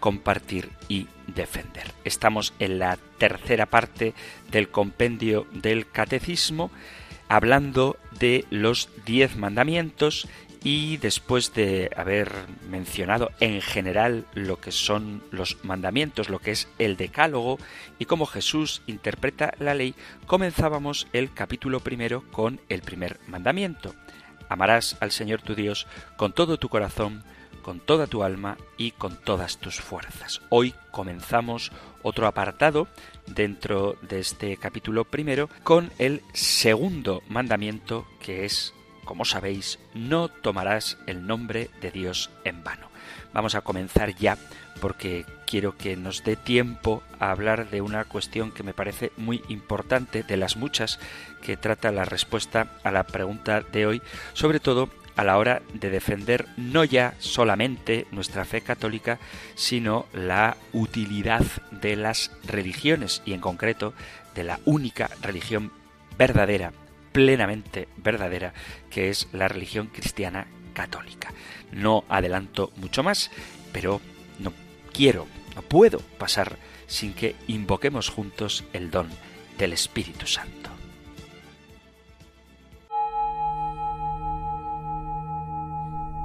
compartir y defender. Estamos en la tercera parte del compendio del catecismo hablando de los diez mandamientos y después de haber mencionado en general lo que son los mandamientos, lo que es el decálogo y cómo Jesús interpreta la ley, comenzábamos el capítulo primero con el primer mandamiento. Amarás al Señor tu Dios con todo tu corazón, con toda tu alma y con todas tus fuerzas. Hoy comenzamos otro apartado dentro de este capítulo primero con el segundo mandamiento que es, como sabéis, no tomarás el nombre de Dios en vano. Vamos a comenzar ya porque quiero que nos dé tiempo a hablar de una cuestión que me parece muy importante, de las muchas que trata la respuesta a la pregunta de hoy, sobre todo a la hora de defender no ya solamente nuestra fe católica, sino la utilidad de las religiones y en concreto de la única religión verdadera, plenamente verdadera, que es la religión cristiana católica. No adelanto mucho más, pero no quiero, no puedo pasar sin que invoquemos juntos el don del Espíritu Santo.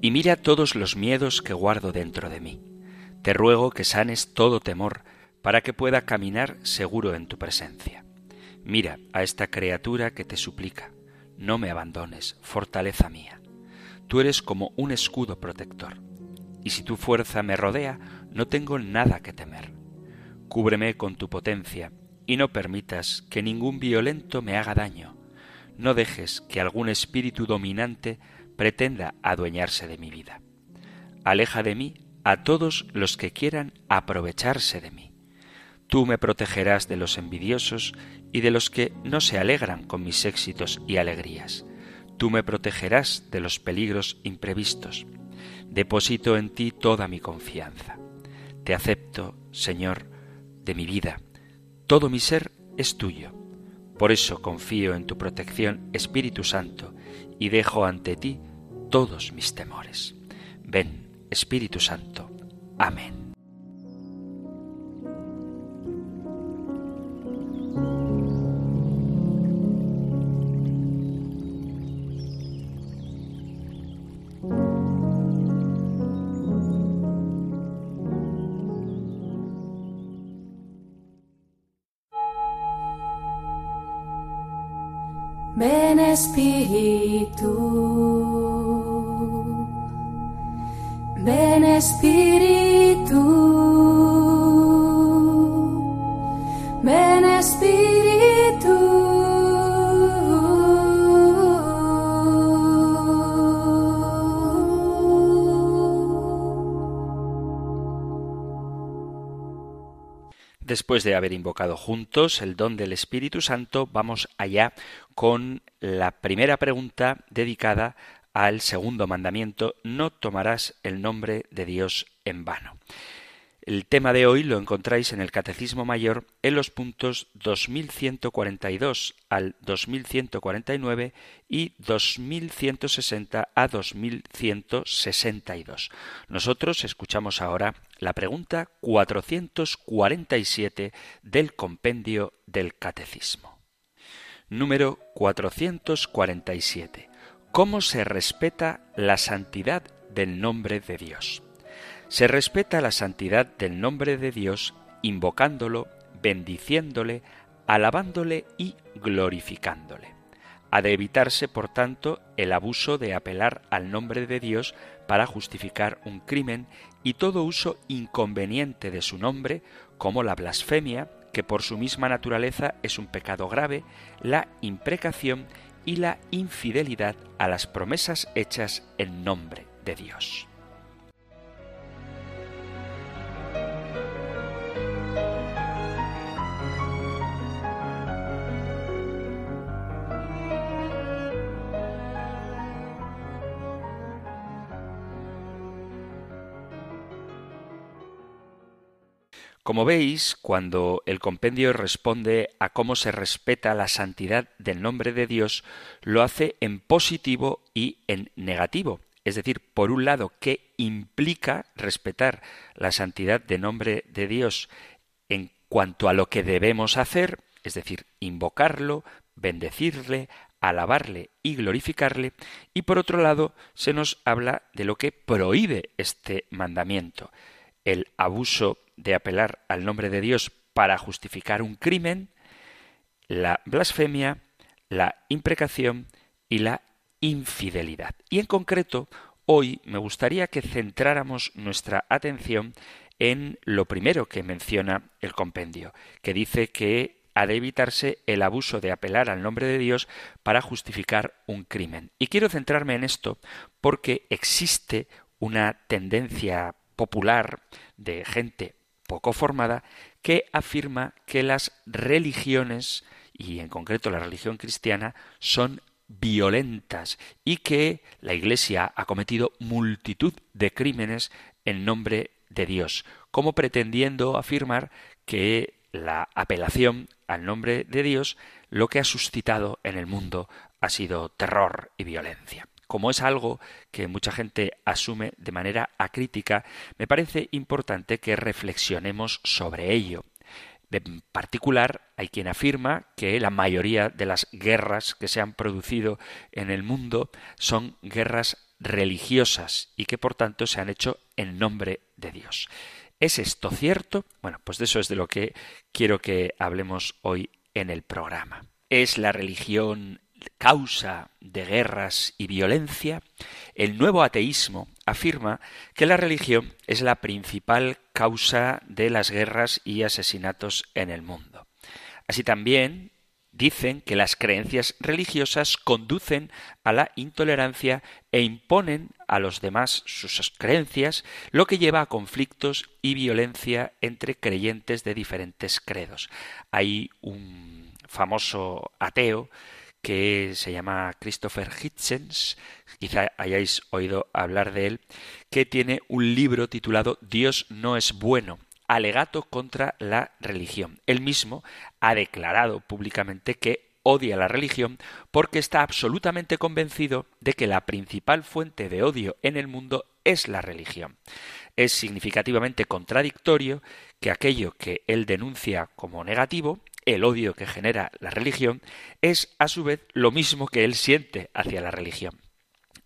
y mira todos los miedos que guardo dentro de mí. Te ruego que sanes todo temor, para que pueda caminar seguro en tu presencia. Mira a esta criatura que te suplica, no me abandones, fortaleza mía. Tú eres como un escudo protector, y si tu fuerza me rodea, no tengo nada que temer. Cúbreme con tu potencia, y no permitas que ningún violento me haga daño. No dejes que algún espíritu dominante pretenda adueñarse de mi vida. Aleja de mí a todos los que quieran aprovecharse de mí. Tú me protegerás de los envidiosos y de los que no se alegran con mis éxitos y alegrías. Tú me protegerás de los peligros imprevistos. Deposito en ti toda mi confianza. Te acepto, Señor, de mi vida. Todo mi ser es tuyo. Por eso confío en tu protección, Espíritu Santo, y dejo ante ti todos mis temores. Ven, Espíritu Santo. Amén. Ven Espíritu, ven Espíritu, ven Espíritu. Después de haber invocado juntos el don del Espíritu Santo, vamos allá con la primera pregunta dedicada al segundo mandamiento, no tomarás el nombre de Dios en vano. El tema de hoy lo encontráis en el Catecismo Mayor en los puntos 2142 al 2149 y 2160 a 2162. Nosotros escuchamos ahora la pregunta 447 del compendio del Catecismo. Número 447. ¿Cómo se respeta la santidad del nombre de Dios? Se respeta la santidad del nombre de Dios invocándolo, bendiciéndole, alabándole y glorificándole. Ha de evitarse, por tanto, el abuso de apelar al nombre de Dios para justificar un crimen y todo uso inconveniente de su nombre, como la blasfemia, que por su misma naturaleza es un pecado grave, la imprecación y la infidelidad a las promesas hechas en nombre de Dios. Como veis, cuando el compendio responde a cómo se respeta la santidad del nombre de Dios, lo hace en positivo y en negativo. Es decir, por un lado, ¿qué implica respetar la santidad del nombre de Dios en cuanto a lo que debemos hacer, es decir, invocarlo, bendecirle, alabarle y glorificarle, y por otro lado se nos habla de lo que prohíbe este mandamiento, el abuso de apelar al nombre de Dios para justificar un crimen, la blasfemia, la imprecación y la infidelidad. Y en concreto, hoy me gustaría que centráramos nuestra atención en lo primero que menciona el compendio, que dice que ha de evitarse el abuso de apelar al nombre de Dios para justificar un crimen. Y quiero centrarme en esto porque existe una tendencia popular de gente poco formada que afirma que las religiones, y en concreto la religión cristiana, son violentas y que la Iglesia ha cometido multitud de crímenes en nombre de Dios, como pretendiendo afirmar que la apelación al nombre de Dios lo que ha suscitado en el mundo ha sido terror y violencia como es algo que mucha gente asume de manera acrítica, me parece importante que reflexionemos sobre ello. En particular, hay quien afirma que la mayoría de las guerras que se han producido en el mundo son guerras religiosas y que por tanto se han hecho en nombre de Dios. ¿Es esto cierto? Bueno, pues de eso es de lo que quiero que hablemos hoy en el programa. ¿Es la religión causa de guerras y violencia, el nuevo ateísmo afirma que la religión es la principal causa de las guerras y asesinatos en el mundo. Así también dicen que las creencias religiosas conducen a la intolerancia e imponen a los demás sus creencias, lo que lleva a conflictos y violencia entre creyentes de diferentes credos. Hay un famoso ateo que se llama Christopher Hitchens, quizá hayáis oído hablar de él, que tiene un libro titulado Dios no es bueno, alegato contra la religión. Él mismo ha declarado públicamente que odia la religión porque está absolutamente convencido de que la principal fuente de odio en el mundo es la religión. Es significativamente contradictorio que aquello que él denuncia como negativo el odio que genera la religión, es a su vez lo mismo que él siente hacia la religión.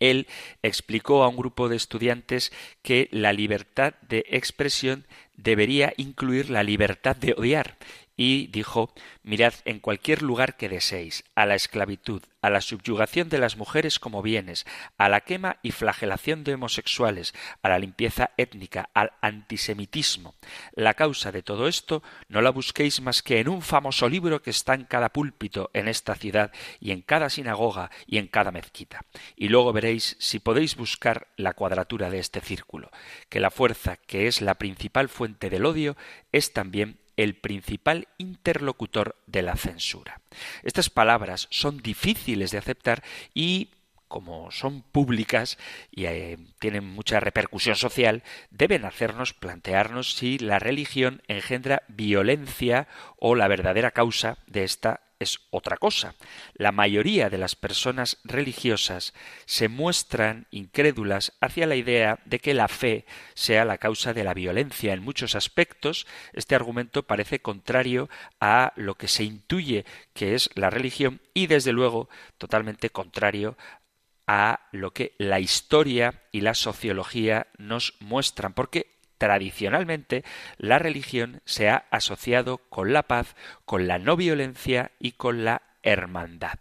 Él explicó a un grupo de estudiantes que la libertad de expresión debería incluir la libertad de odiar y dijo Mirad en cualquier lugar que deseéis, a la esclavitud, a la subyugación de las mujeres como bienes, a la quema y flagelación de homosexuales, a la limpieza étnica, al antisemitismo. La causa de todo esto no la busquéis más que en un famoso libro que está en cada púlpito en esta ciudad y en cada sinagoga y en cada mezquita. Y luego veréis si podéis buscar la cuadratura de este círculo, que la fuerza que es la principal fuente del odio es también el principal interlocutor de la censura. Estas palabras son difíciles de aceptar y como son públicas y eh, tienen mucha repercusión social, deben hacernos plantearnos si la religión engendra violencia o la verdadera causa de esta es otra cosa. La mayoría de las personas religiosas se muestran incrédulas hacia la idea de que la fe sea la causa de la violencia. En muchos aspectos, este argumento parece contrario a lo que se intuye que es la religión y, desde luego, totalmente contrario a lo que la historia y la sociología nos muestran, porque tradicionalmente la religión se ha asociado con la paz, con la no violencia y con la hermandad.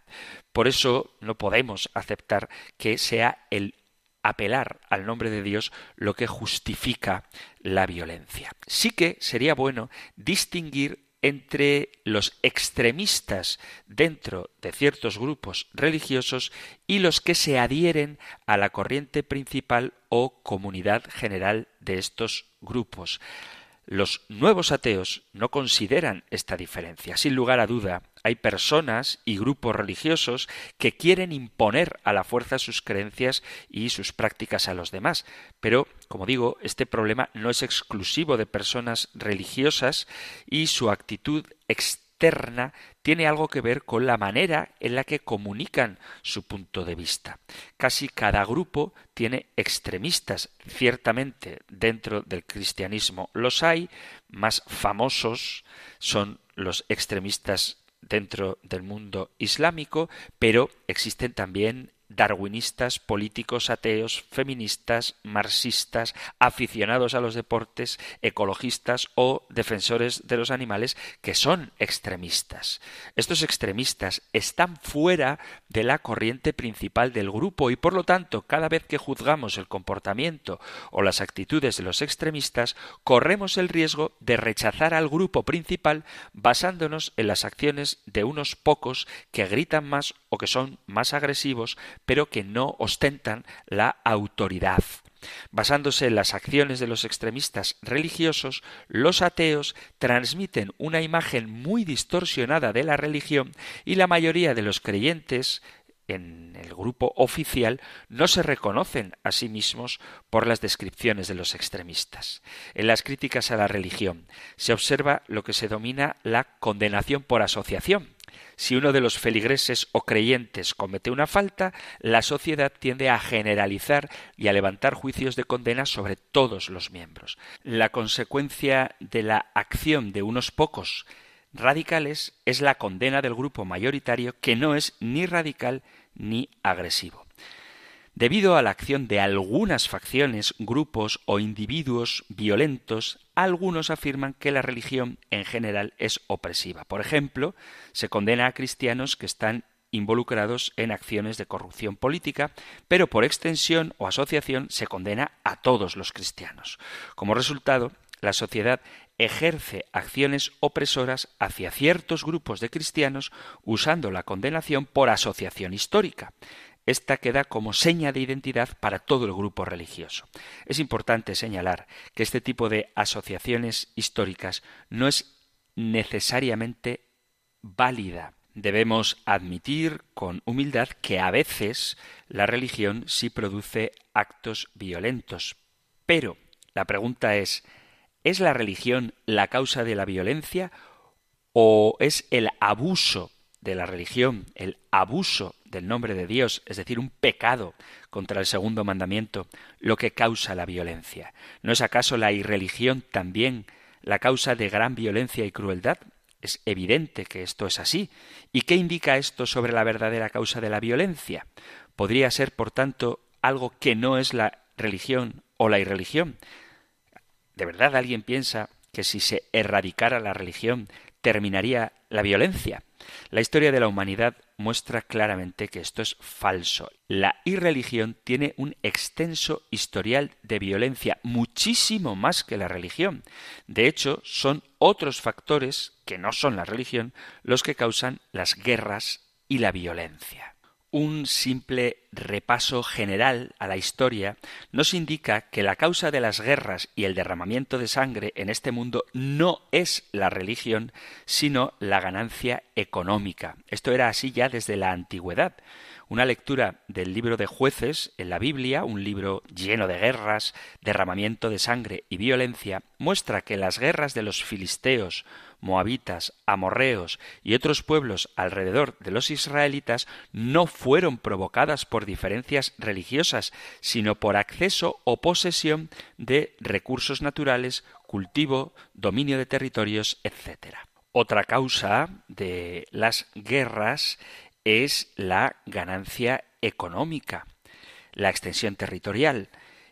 Por eso no podemos aceptar que sea el apelar al nombre de Dios lo que justifica la violencia. Sí que sería bueno distinguir entre los extremistas dentro de ciertos grupos religiosos y los que se adhieren a la corriente principal o comunidad general de estos grupos. Los nuevos ateos no consideran esta diferencia. Sin lugar a duda, hay personas y grupos religiosos que quieren imponer a la fuerza sus creencias y sus prácticas a los demás. Pero, como digo, este problema no es exclusivo de personas religiosas y su actitud externa tiene algo que ver con la manera en la que comunican su punto de vista. Casi cada grupo tiene extremistas, ciertamente dentro del cristianismo los hay, más famosos son los extremistas dentro del mundo islámico, pero existen también darwinistas, políticos, ateos, feministas, marxistas, aficionados a los deportes, ecologistas o defensores de los animales que son extremistas. Estos extremistas están fuera de la corriente principal del grupo y por lo tanto cada vez que juzgamos el comportamiento o las actitudes de los extremistas corremos el riesgo de rechazar al grupo principal basándonos en las acciones de unos pocos que gritan más o que son más agresivos pero que no ostentan la autoridad. Basándose en las acciones de los extremistas religiosos, los ateos transmiten una imagen muy distorsionada de la religión y la mayoría de los creyentes en el grupo oficial no se reconocen a sí mismos por las descripciones de los extremistas. En las críticas a la religión se observa lo que se domina la condenación por asociación, si uno de los feligreses o creyentes comete una falta, la sociedad tiende a generalizar y a levantar juicios de condena sobre todos los miembros. La consecuencia de la acción de unos pocos radicales es la condena del grupo mayoritario que no es ni radical ni agresivo. Debido a la acción de algunas facciones, grupos o individuos violentos, algunos afirman que la religión en general es opresiva. Por ejemplo, se condena a cristianos que están involucrados en acciones de corrupción política, pero por extensión o asociación se condena a todos los cristianos. Como resultado, la sociedad ejerce acciones opresoras hacia ciertos grupos de cristianos usando la condenación por asociación histórica esta queda como seña de identidad para todo el grupo religioso. Es importante señalar que este tipo de asociaciones históricas no es necesariamente válida. Debemos admitir con humildad que a veces la religión sí produce actos violentos. Pero la pregunta es, ¿es la religión la causa de la violencia o es el abuso de la religión, el abuso del nombre de Dios, es decir, un pecado contra el segundo mandamiento, lo que causa la violencia. ¿No es acaso la irreligión también la causa de gran violencia y crueldad? Es evidente que esto es así. ¿Y qué indica esto sobre la verdadera causa de la violencia? ¿Podría ser, por tanto, algo que no es la religión o la irreligión? ¿De verdad alguien piensa que si se erradicara la religión terminaría la violencia? La historia de la humanidad muestra claramente que esto es falso. La irreligión tiene un extenso historial de violencia, muchísimo más que la religión. De hecho, son otros factores, que no son la religión, los que causan las guerras y la violencia un simple repaso general a la historia nos indica que la causa de las guerras y el derramamiento de sangre en este mundo no es la religión, sino la ganancia económica. Esto era así ya desde la antigüedad. Una lectura del libro de jueces en la Biblia, un libro lleno de guerras, derramamiento de sangre y violencia, muestra que las guerras de los filisteos, moabitas, amorreos y otros pueblos alrededor de los israelitas no fueron provocadas por diferencias religiosas, sino por acceso o posesión de recursos naturales, cultivo, dominio de territorios, etc. Otra causa de las guerras es la ganancia económica, la extensión territorial.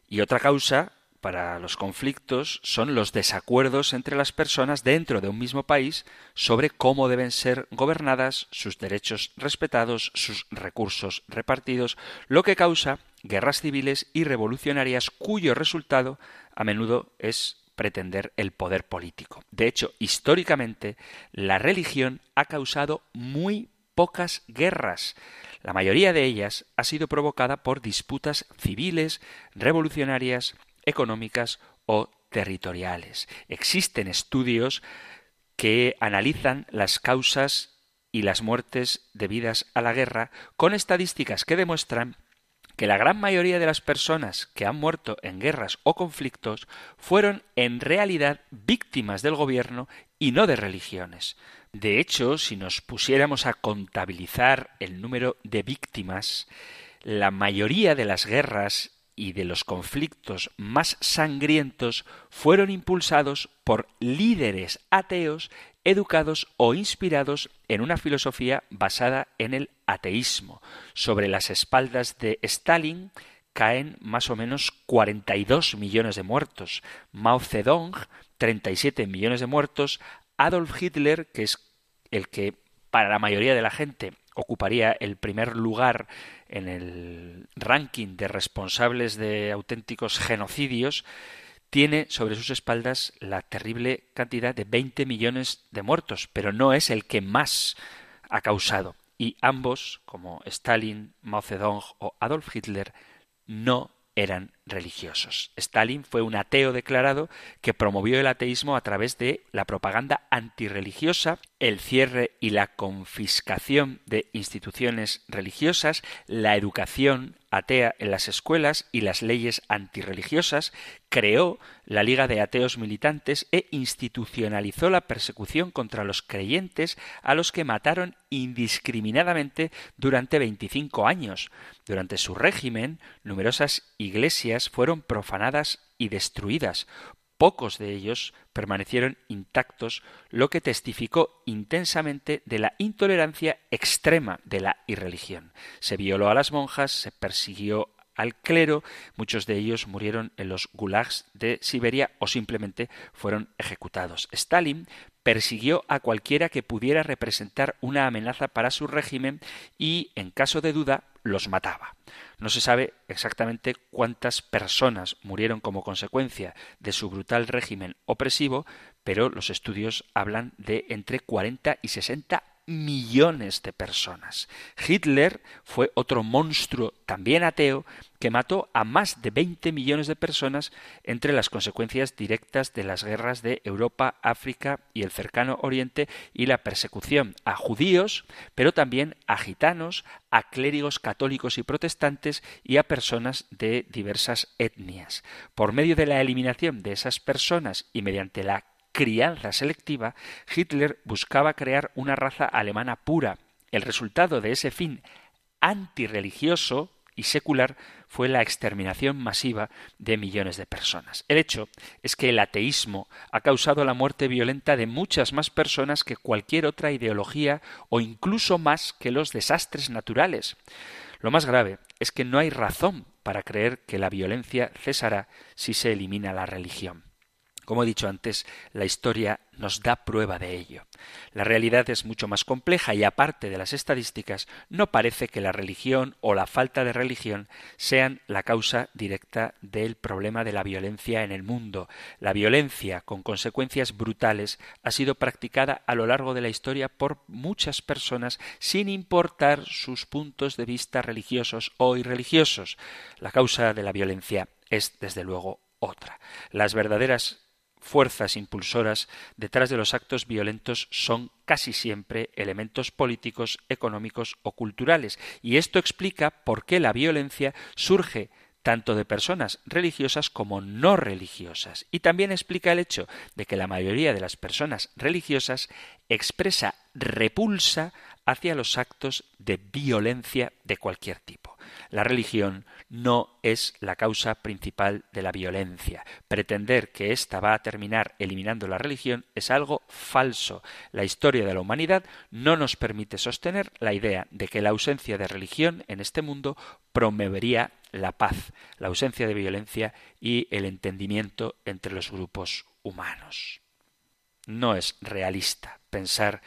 Y otra causa para los conflictos son los desacuerdos entre las personas dentro de un mismo país sobre cómo deben ser gobernadas, sus derechos respetados, sus recursos repartidos, lo que causa guerras civiles y revolucionarias cuyo resultado a menudo es pretender el poder político. De hecho, históricamente, la religión ha causado muy pocas guerras. La mayoría de ellas ha sido provocada por disputas civiles, revolucionarias, económicas o territoriales. Existen estudios que analizan las causas y las muertes debidas a la guerra con estadísticas que demuestran que la gran mayoría de las personas que han muerto en guerras o conflictos fueron en realidad víctimas del gobierno y no de religiones. De hecho, si nos pusiéramos a contabilizar el número de víctimas, la mayoría de las guerras y de los conflictos más sangrientos fueron impulsados por líderes ateos educados o inspirados en una filosofía basada en el ateísmo. Sobre las espaldas de Stalin caen más o menos 42 millones de muertos, Mao Zedong 37 millones de muertos, Adolf Hitler, que es el que para la mayoría de la gente ocuparía el primer lugar en el ranking de responsables de auténticos genocidios, tiene sobre sus espaldas la terrible cantidad de 20 millones de muertos, pero no es el que más ha causado. Y ambos, como Stalin, Mao Zedong o Adolf Hitler, no eran religiosos. Stalin fue un ateo declarado que promovió el ateísmo a través de la propaganda antirreligiosa, el cierre y la confiscación de instituciones religiosas, la educación atea en las escuelas y las leyes antirreligiosas, creó la Liga de Ateos Militantes e institucionalizó la persecución contra los creyentes a los que mataron indiscriminadamente durante 25 años. Durante su régimen, numerosas iglesias fueron profanadas y destruidas. Pocos de ellos permanecieron intactos, lo que testificó intensamente de la intolerancia extrema de la irreligión. Se violó a las monjas, se persiguió al clero, muchos de ellos murieron en los gulags de Siberia o simplemente fueron ejecutados. Stalin persiguió a cualquiera que pudiera representar una amenaza para su régimen y, en caso de duda, los mataba. No se sabe exactamente cuántas personas murieron como consecuencia de su brutal régimen opresivo, pero los estudios hablan de entre 40 y 60 millones de personas. Hitler fue otro monstruo también ateo que mató a más de 20 millones de personas entre las consecuencias directas de las guerras de Europa, África y el cercano Oriente y la persecución a judíos, pero también a gitanos, a clérigos católicos y protestantes y a personas de diversas etnias. Por medio de la eliminación de esas personas y mediante la crianza selectiva, Hitler buscaba crear una raza alemana pura. El resultado de ese fin antirreligioso y secular fue la exterminación masiva de millones de personas. El hecho es que el ateísmo ha causado la muerte violenta de muchas más personas que cualquier otra ideología o incluso más que los desastres naturales. Lo más grave es que no hay razón para creer que la violencia cesará si se elimina la religión. Como he dicho antes, la historia nos da prueba de ello. La realidad es mucho más compleja y aparte de las estadísticas, no parece que la religión o la falta de religión sean la causa directa del problema de la violencia en el mundo. La violencia, con consecuencias brutales, ha sido practicada a lo largo de la historia por muchas personas sin importar sus puntos de vista religiosos o irreligiosos. La causa de la violencia es, desde luego, otra. Las verdaderas fuerzas impulsoras detrás de los actos violentos son casi siempre elementos políticos, económicos o culturales. Y esto explica por qué la violencia surge tanto de personas religiosas como no religiosas. Y también explica el hecho de que la mayoría de las personas religiosas expresa repulsa hacia los actos de violencia de cualquier tipo. La religión no es la causa principal de la violencia. Pretender que ésta va a terminar eliminando la religión es algo falso. La historia de la humanidad no nos permite sostener la idea de que la ausencia de religión en este mundo promovería la paz, la ausencia de violencia y el entendimiento entre los grupos humanos. No es realista pensar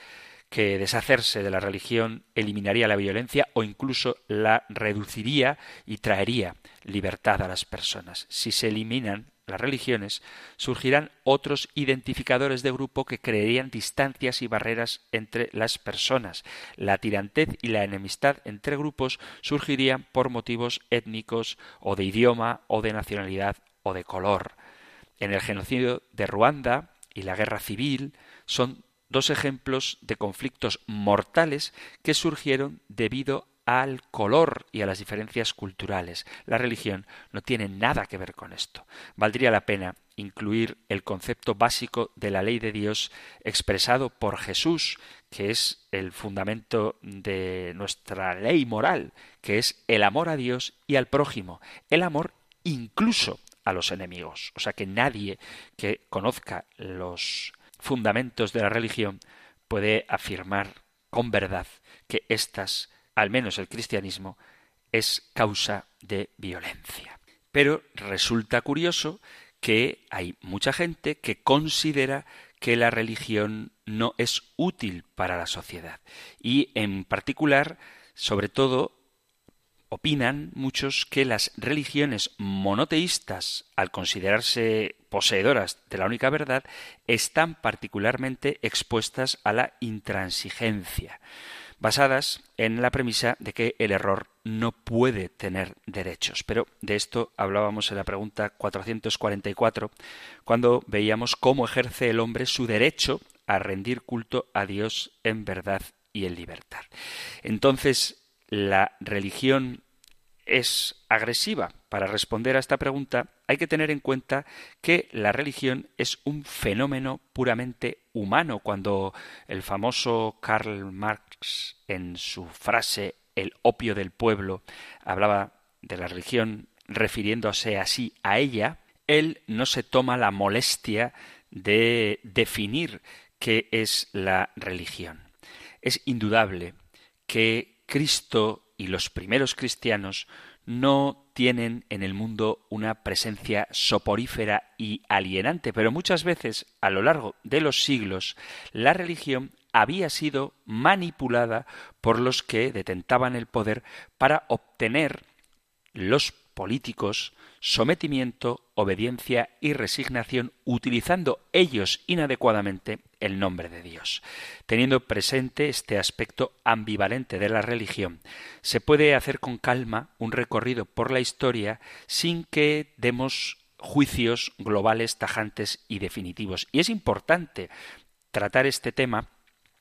que deshacerse de la religión eliminaría la violencia o incluso la reduciría y traería libertad a las personas. Si se eliminan las religiones, surgirán otros identificadores de grupo que crearían distancias y barreras entre las personas. La tirantez y la enemistad entre grupos surgirían por motivos étnicos o de idioma o de nacionalidad o de color. En el genocidio de Ruanda y la guerra civil son dos ejemplos de conflictos mortales que surgieron debido al color y a las diferencias culturales. La religión no tiene nada que ver con esto. Valdría la pena incluir el concepto básico de la ley de Dios expresado por Jesús, que es el fundamento de nuestra ley moral, que es el amor a Dios y al prójimo, el amor incluso a los enemigos. O sea que nadie que conozca los fundamentos de la religión puede afirmar con verdad que éstas, al menos el cristianismo, es causa de violencia. Pero resulta curioso que hay mucha gente que considera que la religión no es útil para la sociedad. Y en particular, sobre todo, opinan muchos que las religiones monoteístas, al considerarse poseedoras de la única verdad, están particularmente expuestas a la intransigencia, basadas en la premisa de que el error no puede tener derechos. Pero de esto hablábamos en la pregunta 444, cuando veíamos cómo ejerce el hombre su derecho a rendir culto a Dios en verdad y en libertad. Entonces, la religión es agresiva. Para responder a esta pregunta hay que tener en cuenta que la religión es un fenómeno puramente humano. Cuando el famoso Karl Marx en su frase El opio del pueblo hablaba de la religión refiriéndose así a ella, él no se toma la molestia de definir qué es la religión. Es indudable que Cristo y los primeros cristianos no tienen en el mundo una presencia soporífera y alienante, pero muchas veces a lo largo de los siglos la religión había sido manipulada por los que detentaban el poder para obtener los políticos sometimiento, obediencia y resignación utilizando ellos inadecuadamente el nombre de Dios. Teniendo presente este aspecto ambivalente de la religión, se puede hacer con calma un recorrido por la historia sin que demos juicios globales tajantes y definitivos. Y es importante tratar este tema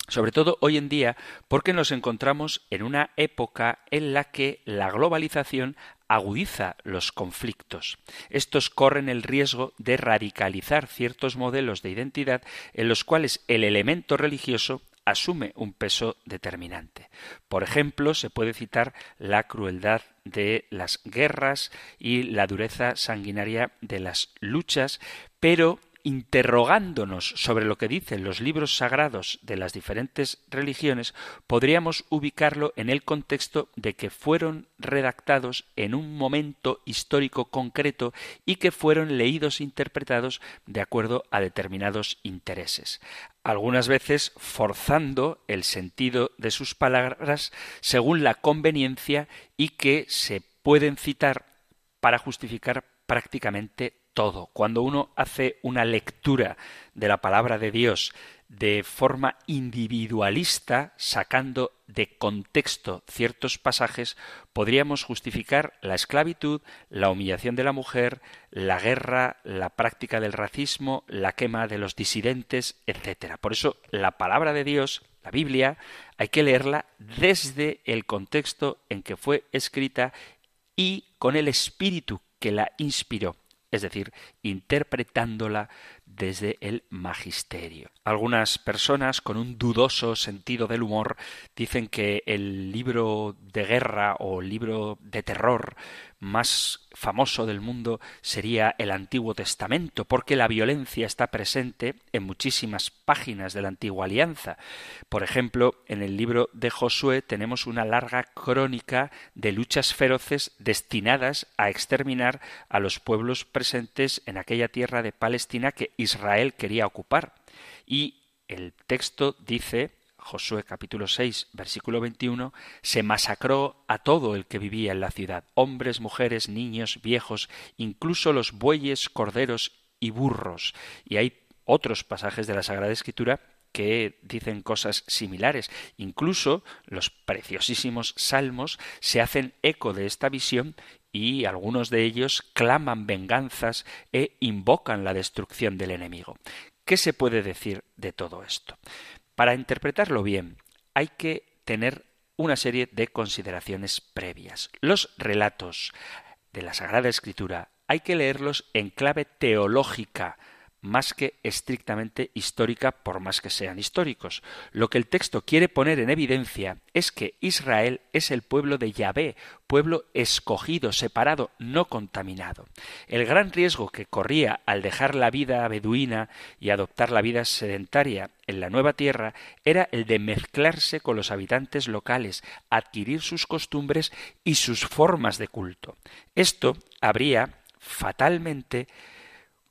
sobre todo hoy en día porque nos encontramos en una época en la que la globalización agudiza los conflictos. Estos corren el riesgo de radicalizar ciertos modelos de identidad en los cuales el elemento religioso asume un peso determinante. Por ejemplo, se puede citar la crueldad de las guerras y la dureza sanguinaria de las luchas, pero interrogándonos sobre lo que dicen los libros sagrados de las diferentes religiones, podríamos ubicarlo en el contexto de que fueron redactados en un momento histórico concreto y que fueron leídos e interpretados de acuerdo a determinados intereses. Algunas veces forzando el sentido de sus palabras según la conveniencia y que se pueden citar para justificar prácticamente todo. Cuando uno hace una lectura de la palabra de Dios de forma individualista, sacando de contexto ciertos pasajes, podríamos justificar la esclavitud, la humillación de la mujer, la guerra, la práctica del racismo, la quema de los disidentes, etc. Por eso la palabra de Dios, la Biblia, hay que leerla desde el contexto en que fue escrita y con el espíritu que la inspiró es decir, interpretándola desde el magisterio. Algunas personas con un dudoso sentido del humor dicen que el libro de guerra o libro de terror más famoso del mundo sería el Antiguo Testamento, porque la violencia está presente en muchísimas páginas de la Antigua Alianza. Por ejemplo, en el libro de Josué tenemos una larga crónica de luchas feroces destinadas a exterminar a los pueblos presentes en aquella tierra de Palestina que Israel quería ocupar. Y el texto dice Josué capítulo 6, versículo 21, se masacró a todo el que vivía en la ciudad, hombres, mujeres, niños, viejos, incluso los bueyes, corderos y burros. Y hay otros pasajes de la Sagrada Escritura que dicen cosas similares. Incluso los preciosísimos salmos se hacen eco de esta visión y algunos de ellos claman venganzas e invocan la destrucción del enemigo. ¿Qué se puede decir de todo esto? Para interpretarlo bien, hay que tener una serie de consideraciones previas. Los relatos de la Sagrada Escritura hay que leerlos en clave teológica, más que estrictamente histórica por más que sean históricos. Lo que el texto quiere poner en evidencia es que Israel es el pueblo de Yahvé, pueblo escogido, separado, no contaminado. El gran riesgo que corría al dejar la vida beduina y adoptar la vida sedentaria en la nueva tierra era el de mezclarse con los habitantes locales, adquirir sus costumbres y sus formas de culto. Esto habría fatalmente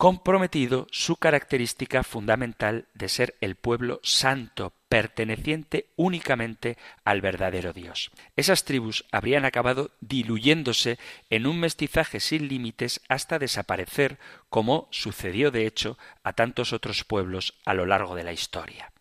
comprometido su característica fundamental de ser el pueblo santo, perteneciente únicamente al verdadero Dios. Esas tribus habrían acabado diluyéndose en un mestizaje sin límites hasta desaparecer, como sucedió de hecho a tantos otros pueblos a lo largo de la historia.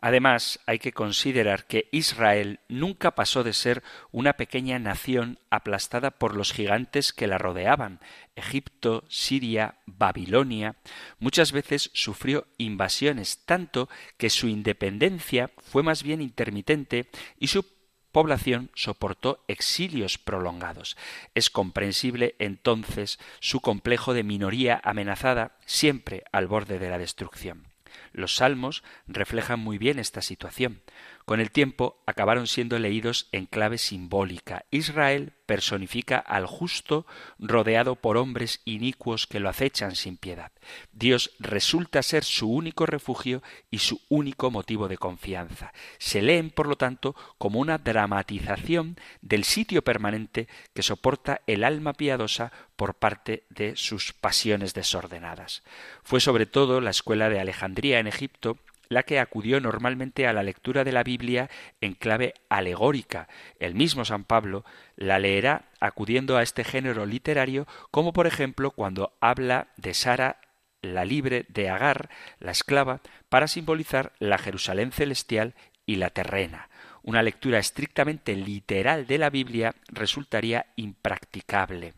Además, hay que considerar que Israel nunca pasó de ser una pequeña nación aplastada por los gigantes que la rodeaban. Egipto, Siria, Babilonia, muchas veces sufrió invasiones, tanto que su independencia fue más bien intermitente y su población soportó exilios prolongados. Es comprensible entonces su complejo de minoría amenazada siempre al borde de la destrucción. Los salmos reflejan muy bien esta situación. Con el tiempo acabaron siendo leídos en clave simbólica. Israel personifica al justo rodeado por hombres inicuos que lo acechan sin piedad. Dios resulta ser su único refugio y su único motivo de confianza. Se leen, por lo tanto, como una dramatización del sitio permanente que soporta el alma piadosa por parte de sus pasiones desordenadas. Fue sobre todo la escuela de Alejandría en Egipto la que acudió normalmente a la lectura de la Biblia en clave alegórica. El mismo San Pablo la leerá acudiendo a este género literario, como por ejemplo cuando habla de Sara la libre de Agar, la esclava, para simbolizar la Jerusalén celestial y la terrena. Una lectura estrictamente literal de la Biblia resultaría impracticable.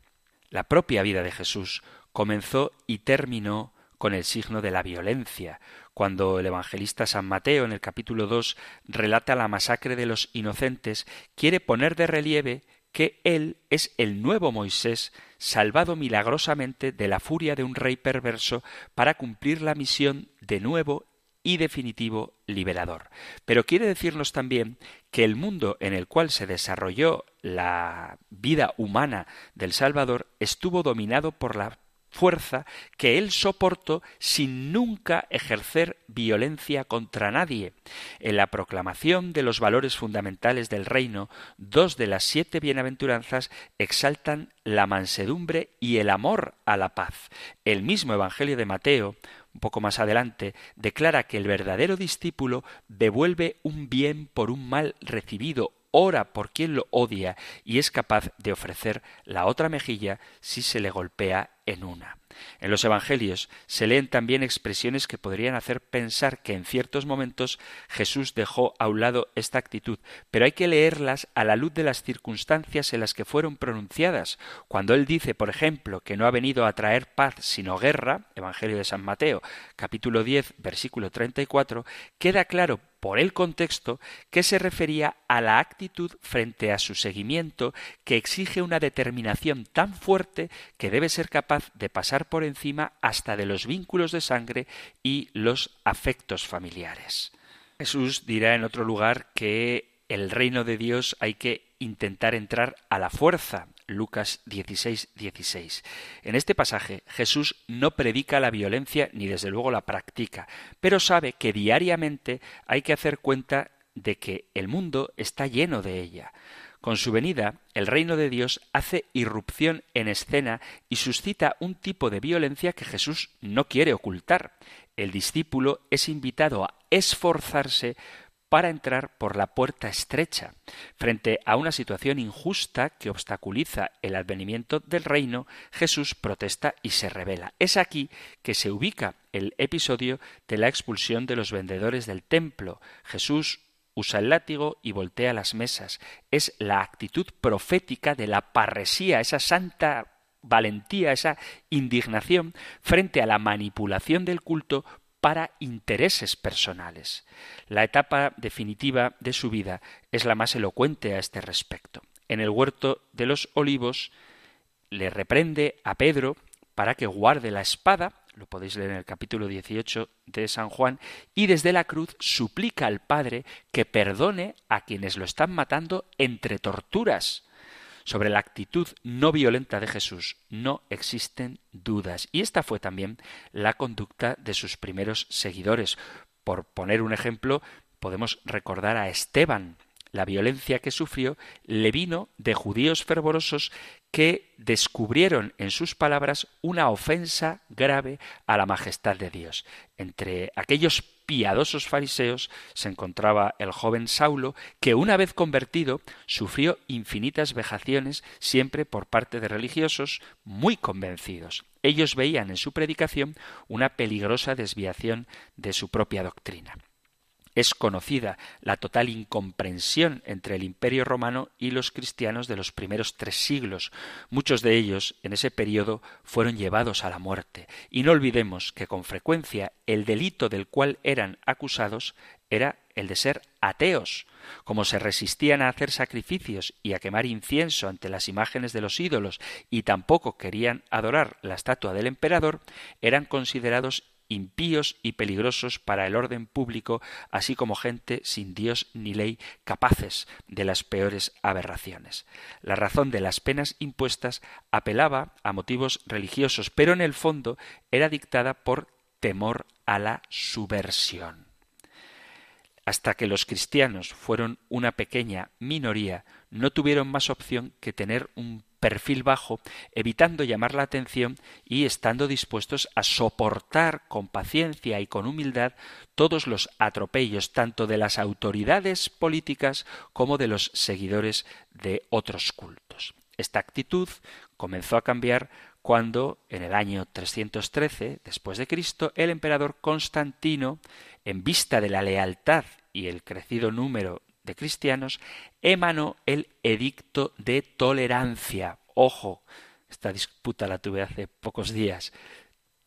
La propia vida de Jesús comenzó y terminó con el signo de la violencia, cuando el evangelista San Mateo en el capítulo 2 relata la masacre de los inocentes, quiere poner de relieve que él es el nuevo Moisés, salvado milagrosamente de la furia de un rey perverso para cumplir la misión de nuevo y definitivo liberador. Pero quiere decirnos también que el mundo en el cual se desarrolló la vida humana del Salvador estuvo dominado por la fuerza que él soportó sin nunca ejercer violencia contra nadie. En la proclamación de los valores fundamentales del reino, dos de las siete bienaventuranzas exaltan la mansedumbre y el amor a la paz. El mismo Evangelio de Mateo, un poco más adelante, declara que el verdadero discípulo devuelve un bien por un mal recibido ora por quien lo odia y es capaz de ofrecer la otra mejilla si se le golpea en una. En los Evangelios se leen también expresiones que podrían hacer pensar que en ciertos momentos Jesús dejó a un lado esta actitud, pero hay que leerlas a la luz de las circunstancias en las que fueron pronunciadas. Cuando él dice, por ejemplo, que no ha venido a traer paz sino guerra, Evangelio de San Mateo, capítulo 10, versículo 34, queda claro por el contexto que se refería a la actitud frente a su seguimiento que exige una determinación tan fuerte que debe ser capaz de pasar por encima hasta de los vínculos de sangre y los afectos familiares. Jesús dirá en otro lugar que el reino de Dios hay que intentar entrar a la fuerza. Lucas 16, 16. En este pasaje Jesús no predica la violencia ni desde luego la practica, pero sabe que diariamente hay que hacer cuenta de que el mundo está lleno de ella. Con su venida, el reino de Dios hace irrupción en escena y suscita un tipo de violencia que Jesús no quiere ocultar. El discípulo es invitado a esforzarse para entrar por la puerta estrecha. Frente a una situación injusta que obstaculiza el advenimiento del reino, Jesús protesta y se revela. Es aquí que se ubica el episodio de la expulsión de los vendedores del templo. Jesús usa el látigo y voltea las mesas. Es la actitud profética de la parresía, esa santa valentía, esa indignación frente a la manipulación del culto para intereses personales. La etapa definitiva de su vida es la más elocuente a este respecto. En el huerto de los olivos le reprende a Pedro para que guarde la espada, lo podéis leer en el capítulo 18 de San Juan, y desde la cruz suplica al Padre que perdone a quienes lo están matando entre torturas. Sobre la actitud no violenta de Jesús no existen dudas. Y esta fue también la conducta de sus primeros seguidores. Por poner un ejemplo, podemos recordar a Esteban, la violencia que sufrió le vino de judíos fervorosos que descubrieron en sus palabras una ofensa grave a la majestad de Dios. Entre aquellos piadosos fariseos se encontraba el joven Saulo, que una vez convertido sufrió infinitas vejaciones siempre por parte de religiosos muy convencidos. Ellos veían en su predicación una peligrosa desviación de su propia doctrina. Es conocida la total incomprensión entre el Imperio romano y los cristianos de los primeros tres siglos. Muchos de ellos en ese periodo fueron llevados a la muerte. Y no olvidemos que con frecuencia el delito del cual eran acusados era el de ser ateos. Como se resistían a hacer sacrificios y a quemar incienso ante las imágenes de los ídolos y tampoco querían adorar la estatua del emperador, eran considerados impíos y peligrosos para el orden público, así como gente sin Dios ni ley capaces de las peores aberraciones. La razón de las penas impuestas apelaba a motivos religiosos, pero en el fondo era dictada por temor a la subversión. Hasta que los cristianos fueron una pequeña minoría, no tuvieron más opción que tener un perfil bajo, evitando llamar la atención y estando dispuestos a soportar con paciencia y con humildad todos los atropellos tanto de las autoridades políticas como de los seguidores de otros cultos. Esta actitud comenzó a cambiar cuando, en el año 313 después de Cristo, el emperador Constantino, en vista de la lealtad y el crecido número de cristianos, emanó el edicto de tolerancia. Ojo, esta disputa la tuve hace pocos días.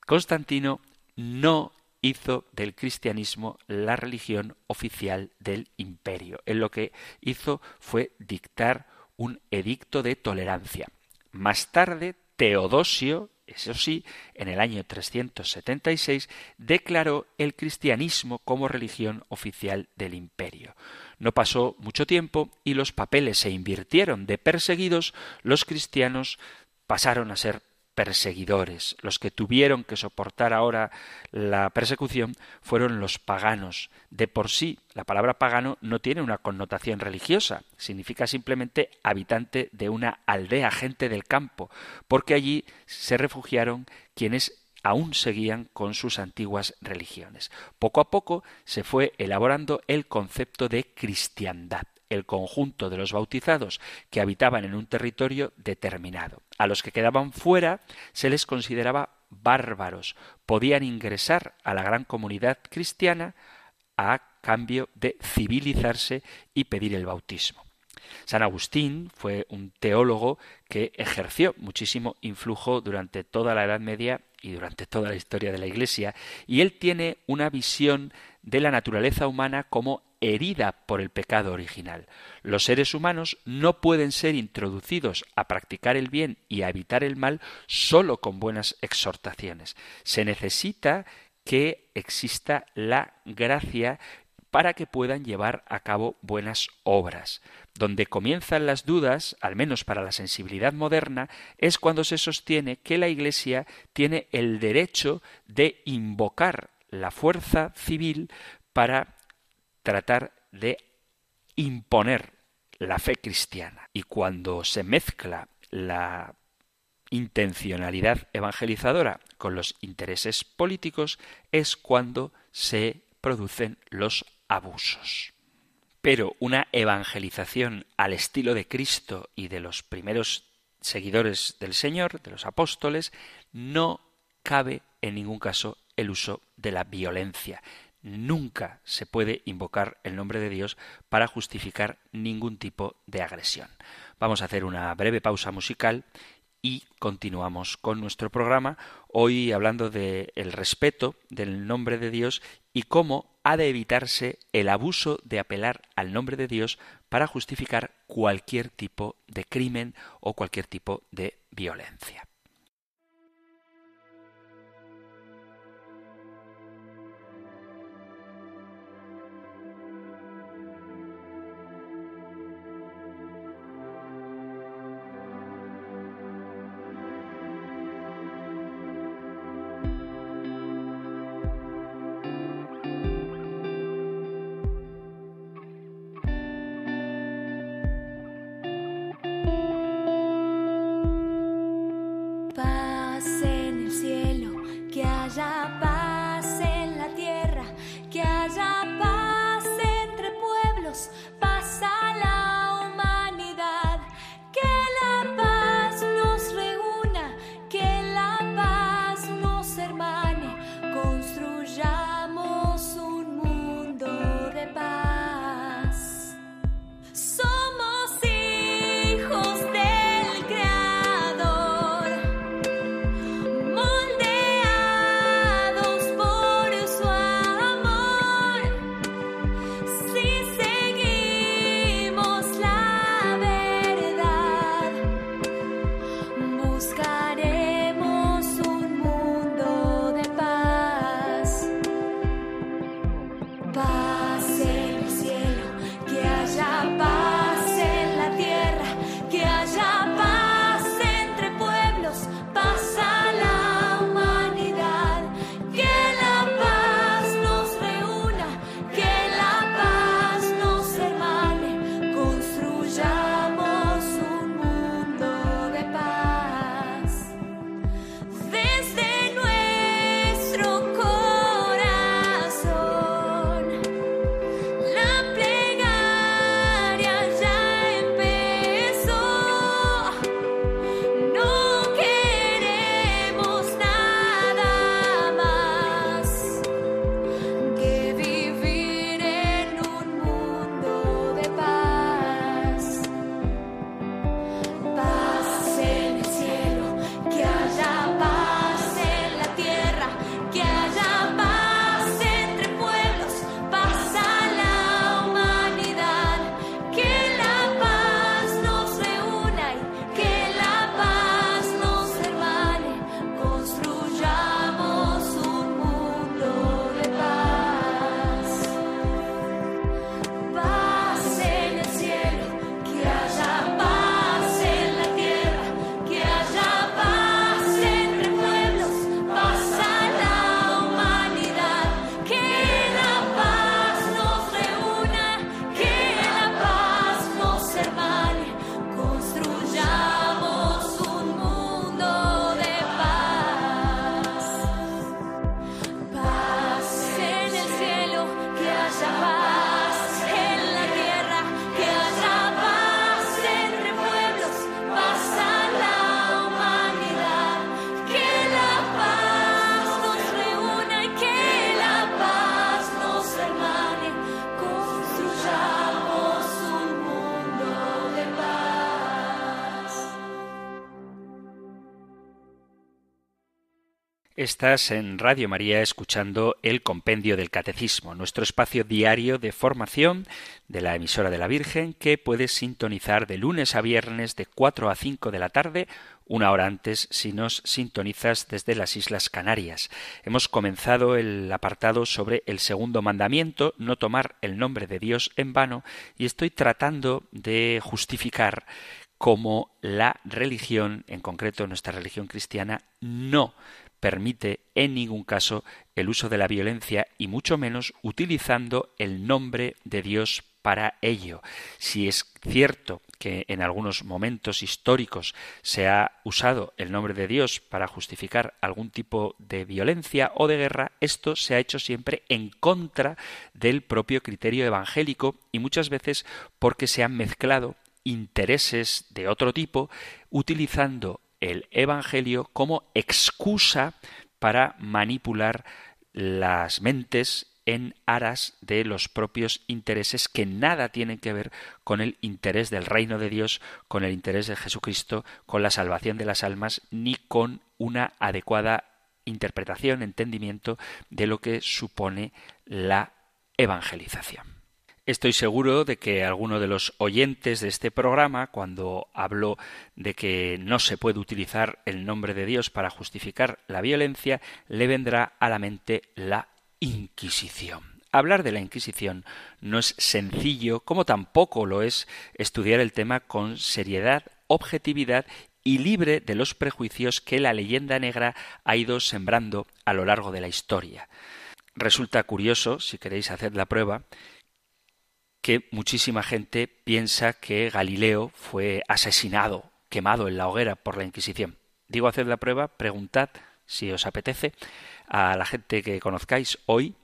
Constantino no hizo del cristianismo la religión oficial del imperio. Él lo que hizo fue dictar un edicto de tolerancia. Más tarde, Teodosio, eso sí, en el año 376 declaró el cristianismo como religión oficial del imperio. No pasó mucho tiempo y los papeles se invirtieron. De perseguidos, los cristianos pasaron a ser perseguidores. Los que tuvieron que soportar ahora la persecución fueron los paganos. De por sí, la palabra pagano no tiene una connotación religiosa, significa simplemente habitante de una aldea, gente del campo, porque allí se refugiaron quienes aún seguían con sus antiguas religiones. Poco a poco se fue elaborando el concepto de cristiandad el conjunto de los bautizados que habitaban en un territorio determinado. A los que quedaban fuera se les consideraba bárbaros podían ingresar a la gran comunidad cristiana a cambio de civilizarse y pedir el bautismo. San Agustín fue un teólogo que ejerció muchísimo influjo durante toda la Edad Media y durante toda la historia de la Iglesia, y él tiene una visión de la naturaleza humana como herida por el pecado original. Los seres humanos no pueden ser introducidos a practicar el bien y a evitar el mal solo con buenas exhortaciones. Se necesita que exista la gracia para que puedan llevar a cabo buenas obras. Donde comienzan las dudas, al menos para la sensibilidad moderna, es cuando se sostiene que la Iglesia tiene el derecho de invocar la fuerza civil para tratar de imponer la fe cristiana. Y cuando se mezcla la intencionalidad evangelizadora con los intereses políticos, es cuando se producen los abusos. Pero una evangelización al estilo de Cristo y de los primeros seguidores del Señor, de los apóstoles, no cabe en ningún caso el uso de la violencia. Nunca se puede invocar el nombre de Dios para justificar ningún tipo de agresión. Vamos a hacer una breve pausa musical y continuamos con nuestro programa, hoy hablando del el respeto del nombre de Dios y cómo ha de evitarse el abuso de apelar al nombre de Dios para justificar cualquier tipo de crimen o cualquier tipo de violencia. Estás en Radio María escuchando el Compendio del Catecismo, nuestro espacio diario de formación de la emisora de la Virgen que puedes sintonizar de lunes a viernes de 4 a 5 de la tarde, una hora antes si nos sintonizas desde las Islas Canarias. Hemos comenzado el apartado sobre el segundo mandamiento, no tomar el nombre de Dios en vano, y estoy tratando de justificar cómo la religión, en concreto nuestra religión cristiana, no permite en ningún caso el uso de la violencia y mucho menos utilizando el nombre de Dios para ello. Si es cierto que en algunos momentos históricos se ha usado el nombre de Dios para justificar algún tipo de violencia o de guerra, esto se ha hecho siempre en contra del propio criterio evangélico y muchas veces porque se han mezclado intereses de otro tipo utilizando el Evangelio como excusa para manipular las mentes en aras de los propios intereses que nada tienen que ver con el interés del reino de Dios, con el interés de Jesucristo, con la salvación de las almas, ni con una adecuada interpretación, entendimiento de lo que supone la evangelización. Estoy seguro de que alguno de los oyentes de este programa, cuando habló de que no se puede utilizar el nombre de Dios para justificar la violencia, le vendrá a la mente la Inquisición. Hablar de la Inquisición no es sencillo, como tampoco lo es estudiar el tema con seriedad, objetividad y libre de los prejuicios que la leyenda negra ha ido sembrando a lo largo de la historia. Resulta curioso, si queréis hacer la prueba, que muchísima gente piensa que Galileo fue asesinado, quemado en la hoguera por la Inquisición. Digo, haced la prueba, preguntad, si os apetece, a la gente que conozcáis hoy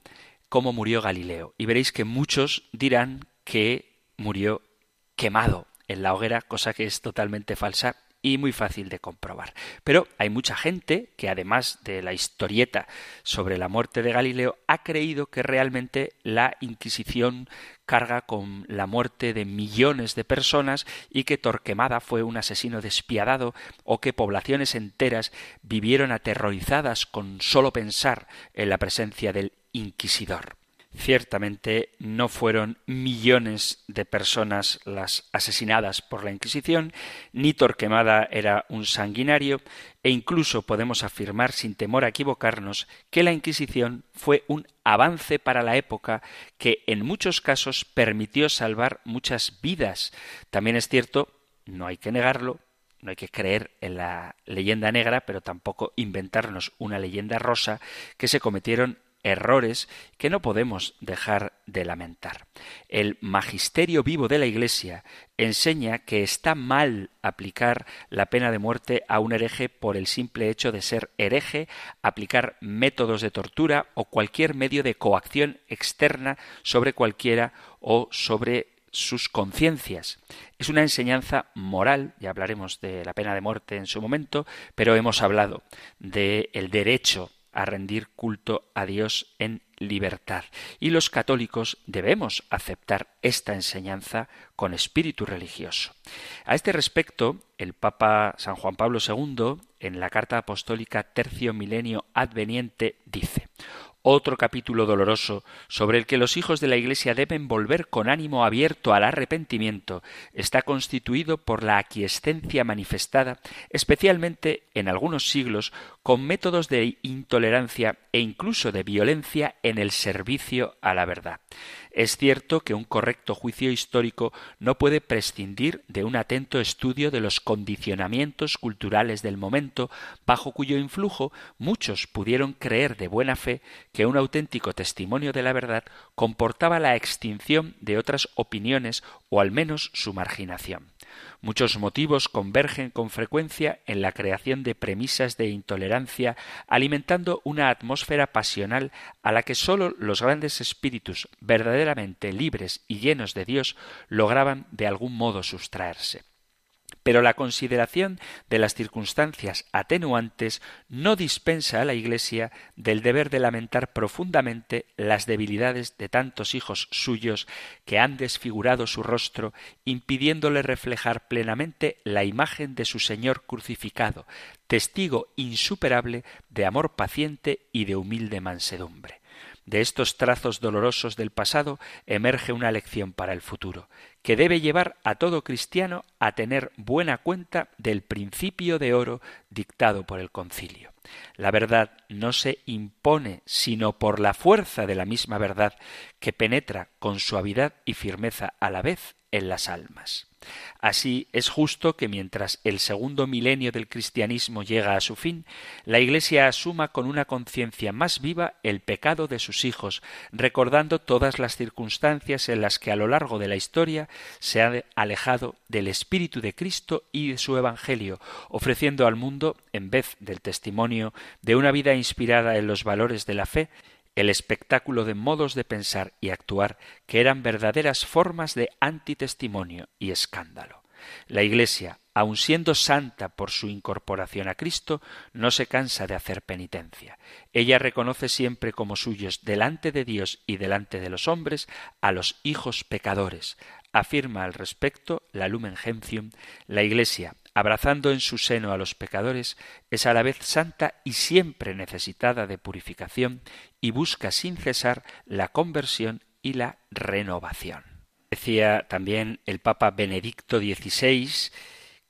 cómo murió Galileo. Y veréis que muchos dirán que murió quemado en la hoguera, cosa que es totalmente falsa y muy fácil de comprobar. Pero hay mucha gente que además de la historieta sobre la muerte de Galileo ha creído que realmente la Inquisición carga con la muerte de millones de personas y que Torquemada fue un asesino despiadado o que poblaciones enteras vivieron aterrorizadas con solo pensar en la presencia del inquisidor. Ciertamente no fueron millones de personas las asesinadas por la Inquisición, ni Torquemada era un sanguinario, e incluso podemos afirmar sin temor a equivocarnos que la Inquisición fue un avance para la época que en muchos casos permitió salvar muchas vidas. También es cierto, no hay que negarlo, no hay que creer en la leyenda negra, pero tampoco inventarnos una leyenda rosa, que se cometieron errores que no podemos dejar de lamentar. El magisterio vivo de la Iglesia enseña que está mal aplicar la pena de muerte a un hereje por el simple hecho de ser hereje, aplicar métodos de tortura o cualquier medio de coacción externa sobre cualquiera o sobre sus conciencias. Es una enseñanza moral, ya hablaremos de la pena de muerte en su momento, pero hemos hablado del el derecho a rendir culto a Dios en libertad. Y los católicos debemos aceptar esta enseñanza con espíritu religioso. A este respecto, el Papa San Juan Pablo II, en la Carta Apostólica Tercio Milenio Adveniente, dice otro capítulo doloroso sobre el que los hijos de la Iglesia deben volver con ánimo abierto al arrepentimiento está constituido por la aquiescencia manifestada, especialmente en algunos siglos, con métodos de intolerancia e incluso de violencia en el servicio a la verdad. Es cierto que un correcto juicio histórico no puede prescindir de un atento estudio de los condicionamientos culturales del momento, bajo cuyo influjo muchos pudieron creer de buena fe que un auténtico testimonio de la verdad comportaba la extinción de otras opiniones o al menos su marginación. Muchos motivos convergen con frecuencia en la creación de premisas de intolerancia, alimentando una atmósfera pasional a la que sólo los grandes espíritus verdaderamente libres y llenos de Dios lograban de algún modo sustraerse. Pero la consideración de las circunstancias atenuantes no dispensa a la Iglesia del deber de lamentar profundamente las debilidades de tantos hijos suyos que han desfigurado su rostro, impidiéndole reflejar plenamente la imagen de su Señor crucificado, testigo insuperable de amor paciente y de humilde mansedumbre. De estos trazos dolorosos del pasado emerge una lección para el futuro, que debe llevar a todo cristiano a tener buena cuenta del principio de oro dictado por el concilio. La verdad no se impone sino por la fuerza de la misma verdad que penetra con suavidad y firmeza a la vez en las almas. Así es justo que mientras el segundo milenio del cristianismo llega a su fin, la Iglesia asuma con una conciencia más viva el pecado de sus hijos, recordando todas las circunstancias en las que a lo largo de la historia se ha alejado del Espíritu de Cristo y de su Evangelio, ofreciendo al mundo, en vez del testimonio de una vida inspirada en los valores de la fe, el espectáculo de modos de pensar y actuar que eran verdaderas formas de antitestimonio y escándalo. La Iglesia, aun siendo santa por su incorporación a Cristo, no se cansa de hacer penitencia. Ella reconoce siempre como suyos delante de Dios y delante de los hombres a los hijos pecadores. Afirma al respecto la Lumen Gentium, la Iglesia, abrazando en su seno a los pecadores, es a la vez santa y siempre necesitada de purificación y busca sin cesar la conversión y la renovación. Decía también el Papa Benedicto XVI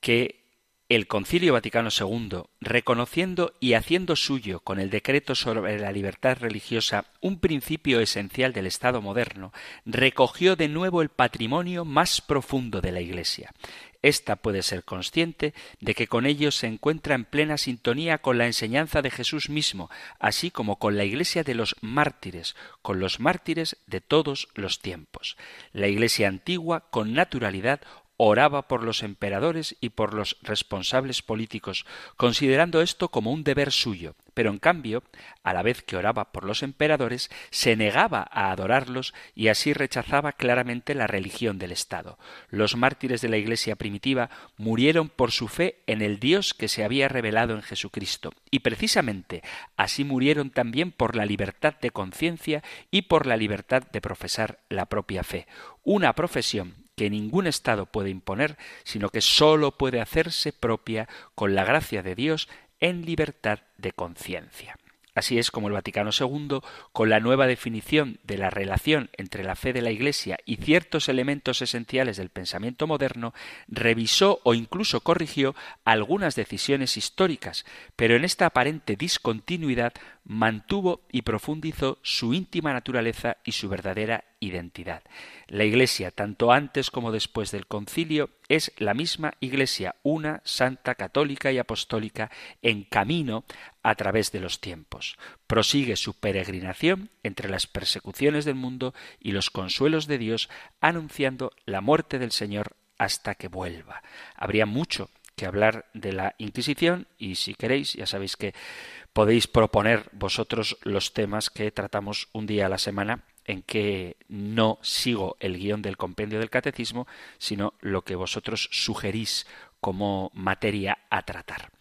que el Concilio Vaticano II, reconociendo y haciendo suyo con el decreto sobre la libertad religiosa un principio esencial del Estado moderno, recogió de nuevo el patrimonio más profundo de la Iglesia. Esta puede ser consciente de que con ello se encuentra en plena sintonía con la enseñanza de Jesús mismo, así como con la Iglesia de los mártires, con los mártires de todos los tiempos. La Iglesia antigua, con naturalidad, oraba por los emperadores y por los responsables políticos, considerando esto como un deber suyo, pero en cambio, a la vez que oraba por los emperadores, se negaba a adorarlos y así rechazaba claramente la religión del Estado. Los mártires de la Iglesia primitiva murieron por su fe en el Dios que se había revelado en Jesucristo, y precisamente así murieron también por la libertad de conciencia y por la libertad de profesar la propia fe, una profesión que ningún Estado puede imponer, sino que sólo puede hacerse propia con la gracia de Dios en libertad de conciencia. Así es como el Vaticano II, con la nueva definición de la relación entre la fe de la Iglesia y ciertos elementos esenciales del pensamiento moderno, revisó o incluso corrigió algunas decisiones históricas, pero en esta aparente discontinuidad mantuvo y profundizó su íntima naturaleza y su verdadera identidad. La Iglesia, tanto antes como después del concilio, es la misma Iglesia, una santa católica y apostólica en camino a través de los tiempos. Prosigue su peregrinación entre las persecuciones del mundo y los consuelos de Dios, anunciando la muerte del Señor hasta que vuelva. Habría mucho que hablar de la Inquisición y si queréis, ya sabéis que podéis proponer vosotros los temas que tratamos un día a la semana en que no sigo el guion del compendio del catecismo, sino lo que vosotros sugerís como materia a tratar.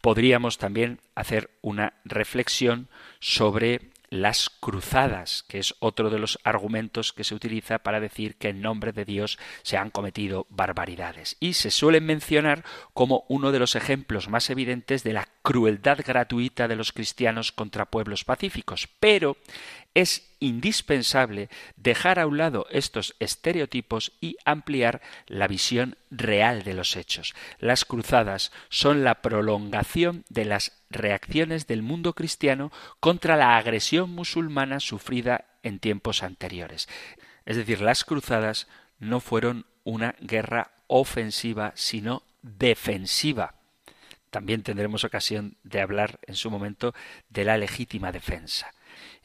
Podríamos también hacer una reflexión sobre las cruzadas, que es otro de los argumentos que se utiliza para decir que en nombre de Dios se han cometido barbaridades. Y se suelen mencionar como uno de los ejemplos más evidentes de la crueldad gratuita de los cristianos contra pueblos pacíficos. Pero es indispensable dejar a un lado estos estereotipos y ampliar la visión real de los hechos. Las cruzadas son la prolongación de las reacciones del mundo cristiano contra la agresión musulmana sufrida en tiempos anteriores. Es decir, las cruzadas no fueron una guerra ofensiva, sino defensiva. También tendremos ocasión de hablar en su momento de la legítima defensa.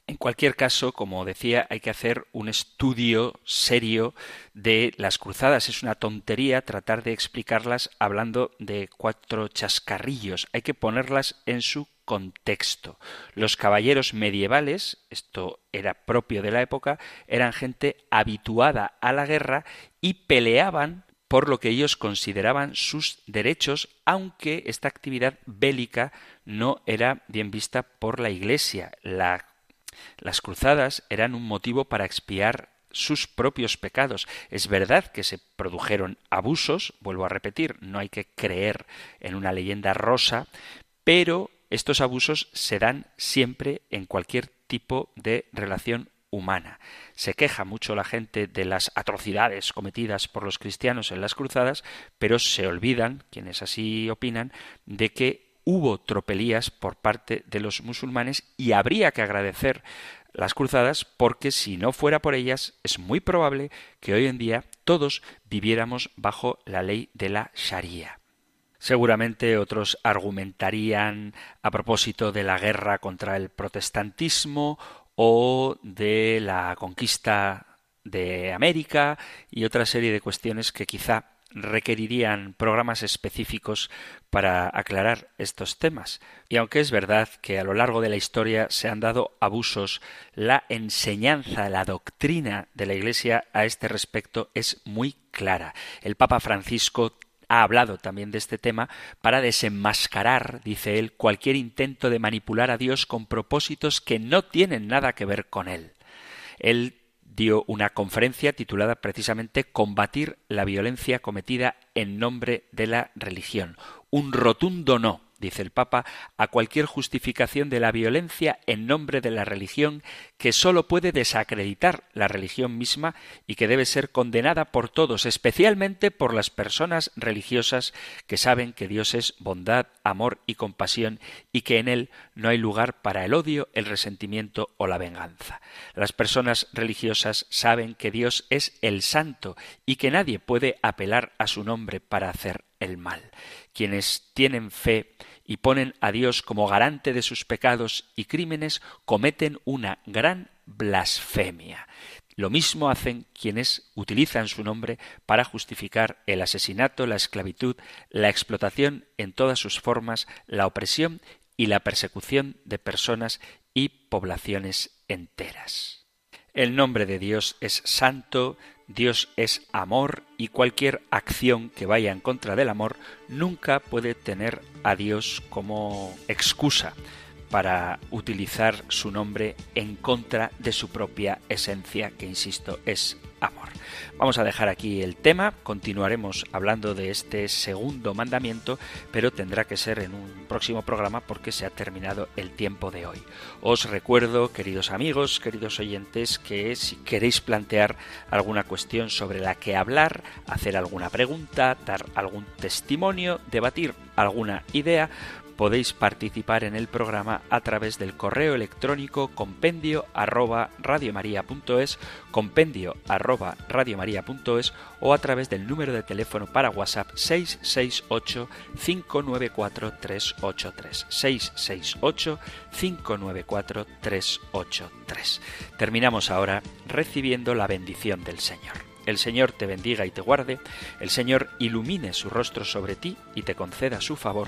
En cualquier caso, como decía, hay que hacer un estudio serio de las cruzadas. Es una tontería tratar de explicarlas hablando de cuatro chascarrillos. Hay que ponerlas en su contexto. Los caballeros medievales, esto era propio de la época, eran gente habituada a la guerra y peleaban por lo que ellos consideraban sus derechos, aunque esta actividad bélica no era bien vista por la Iglesia. Las cruzadas eran un motivo para expiar sus propios pecados. Es verdad que se produjeron abusos, vuelvo a repetir, no hay que creer en una leyenda rosa, pero estos abusos se dan siempre en cualquier tipo de relación humana. Se queja mucho la gente de las atrocidades cometidas por los cristianos en las cruzadas, pero se olvidan, quienes así opinan, de que hubo tropelías por parte de los musulmanes y habría que agradecer las cruzadas porque si no fuera por ellas es muy probable que hoy en día todos viviéramos bajo la ley de la Sharia. Seguramente otros argumentarían a propósito de la guerra contra el protestantismo o de la conquista de América y otra serie de cuestiones que quizá requerirían programas específicos para aclarar estos temas. Y aunque es verdad que a lo largo de la historia se han dado abusos, la enseñanza, la doctrina de la Iglesia a este respecto es muy clara. El Papa Francisco ha hablado también de este tema para desenmascarar, dice él, cualquier intento de manipular a Dios con propósitos que no tienen nada que ver con él. Él dio una conferencia titulada precisamente Combatir la violencia cometida en nombre de la religión. Un rotundo no dice el Papa, a cualquier justificación de la violencia en nombre de la religión que sólo puede desacreditar la religión misma y que debe ser condenada por todos, especialmente por las personas religiosas que saben que Dios es bondad, amor y compasión y que en él no hay lugar para el odio, el resentimiento o la venganza. Las personas religiosas saben que Dios es el santo y que nadie puede apelar a su nombre para hacer el mal. Quienes tienen fe y ponen a Dios como garante de sus pecados y crímenes cometen una gran blasfemia. Lo mismo hacen quienes utilizan su nombre para justificar el asesinato, la esclavitud, la explotación en todas sus formas, la opresión y la persecución de personas y poblaciones enteras. El nombre de Dios es santo, Dios es amor y cualquier acción que vaya en contra del amor nunca puede tener a Dios como excusa para utilizar su nombre en contra de su propia esencia, que insisto es amor. Vamos a dejar aquí el tema, continuaremos hablando de este segundo mandamiento, pero tendrá que ser en un próximo programa porque se ha terminado el tiempo de hoy. Os recuerdo, queridos amigos, queridos oyentes, que si queréis plantear alguna cuestión sobre la que hablar, hacer alguna pregunta, dar algún testimonio, debatir alguna idea, podéis participar en el programa a través del correo electrónico compendio arroba radiomaria.es, compendio arroba radiomaria.es o a través del número de teléfono para WhatsApp 668 594 383 668 594 383. Terminamos ahora recibiendo la bendición del Señor. El Señor te bendiga y te guarde, el Señor ilumine su rostro sobre ti y te conceda su favor,